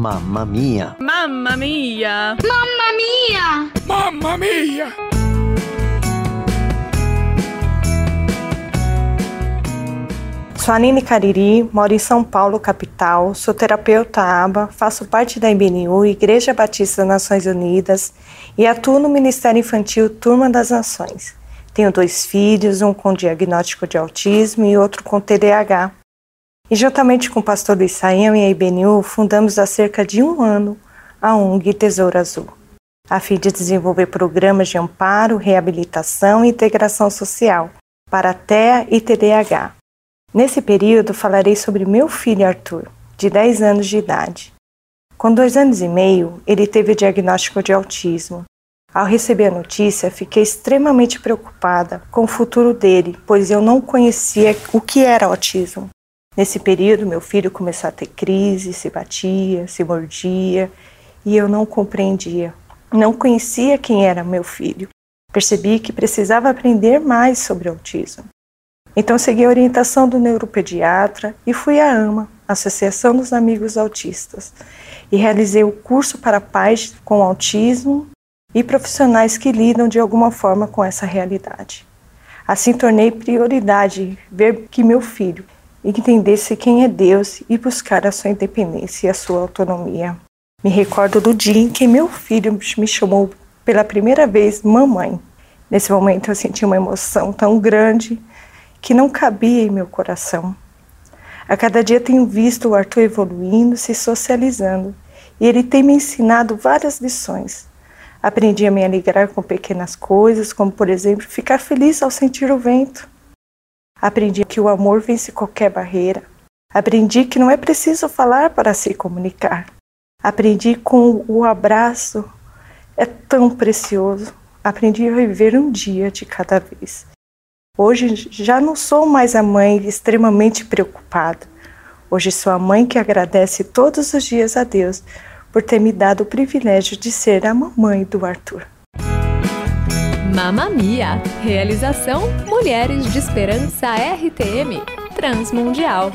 Mamma mia! Mamma mia! Mamma mia! Mamma mia! Sou a Nini Cariri, moro em São Paulo, capital, sou terapeuta ABA, faço parte da IBNU, Igreja Batista Nações Unidas, e atuo no Ministério Infantil Turma das Nações. Tenho dois filhos, um com diagnóstico de autismo e outro com TDAH. E juntamente com o pastor Luiz Saião e a IBNU, fundamos há cerca de um ano a ONG Tesouro Azul, a fim de desenvolver programas de amparo, reabilitação e integração social para TEA e TDAH. Nesse período, falarei sobre meu filho Arthur, de 10 anos de idade. Com dois anos e meio, ele teve o diagnóstico de autismo. Ao receber a notícia, fiquei extremamente preocupada com o futuro dele, pois eu não conhecia o que era autismo. Nesse período, meu filho começou a ter crise, se batia, se mordia, e eu não compreendia. Não conhecia quem era meu filho. Percebi que precisava aprender mais sobre autismo. Então segui a orientação do neuropediatra e fui à AMA, Associação dos Amigos Autistas, e realizei o curso para pais com autismo e profissionais que lidam de alguma forma com essa realidade. Assim tornei prioridade ver que meu filho entendesse quem é Deus e buscar a sua independência e a sua autonomia. Me recordo do dia em que meu filho me chamou pela primeira vez mamãe. Nesse momento eu senti uma emoção tão grande que não cabia em meu coração. A cada dia tenho visto o Arthur evoluindo, se socializando, e ele tem me ensinado várias lições. Aprendi a me alegrar com pequenas coisas, como por exemplo ficar feliz ao sentir o vento. Aprendi que o amor vence qualquer barreira. Aprendi que não é preciso falar para se comunicar. Aprendi com o abraço é tão precioso. Aprendi a viver um dia de cada vez. Hoje já não sou mais a mãe extremamente preocupada. Hoje sou a mãe que agradece todos os dias a Deus por ter me dado o privilégio de ser a mamãe do Arthur. Mamamia. Realização Mulheres de Esperança RTM Transmundial.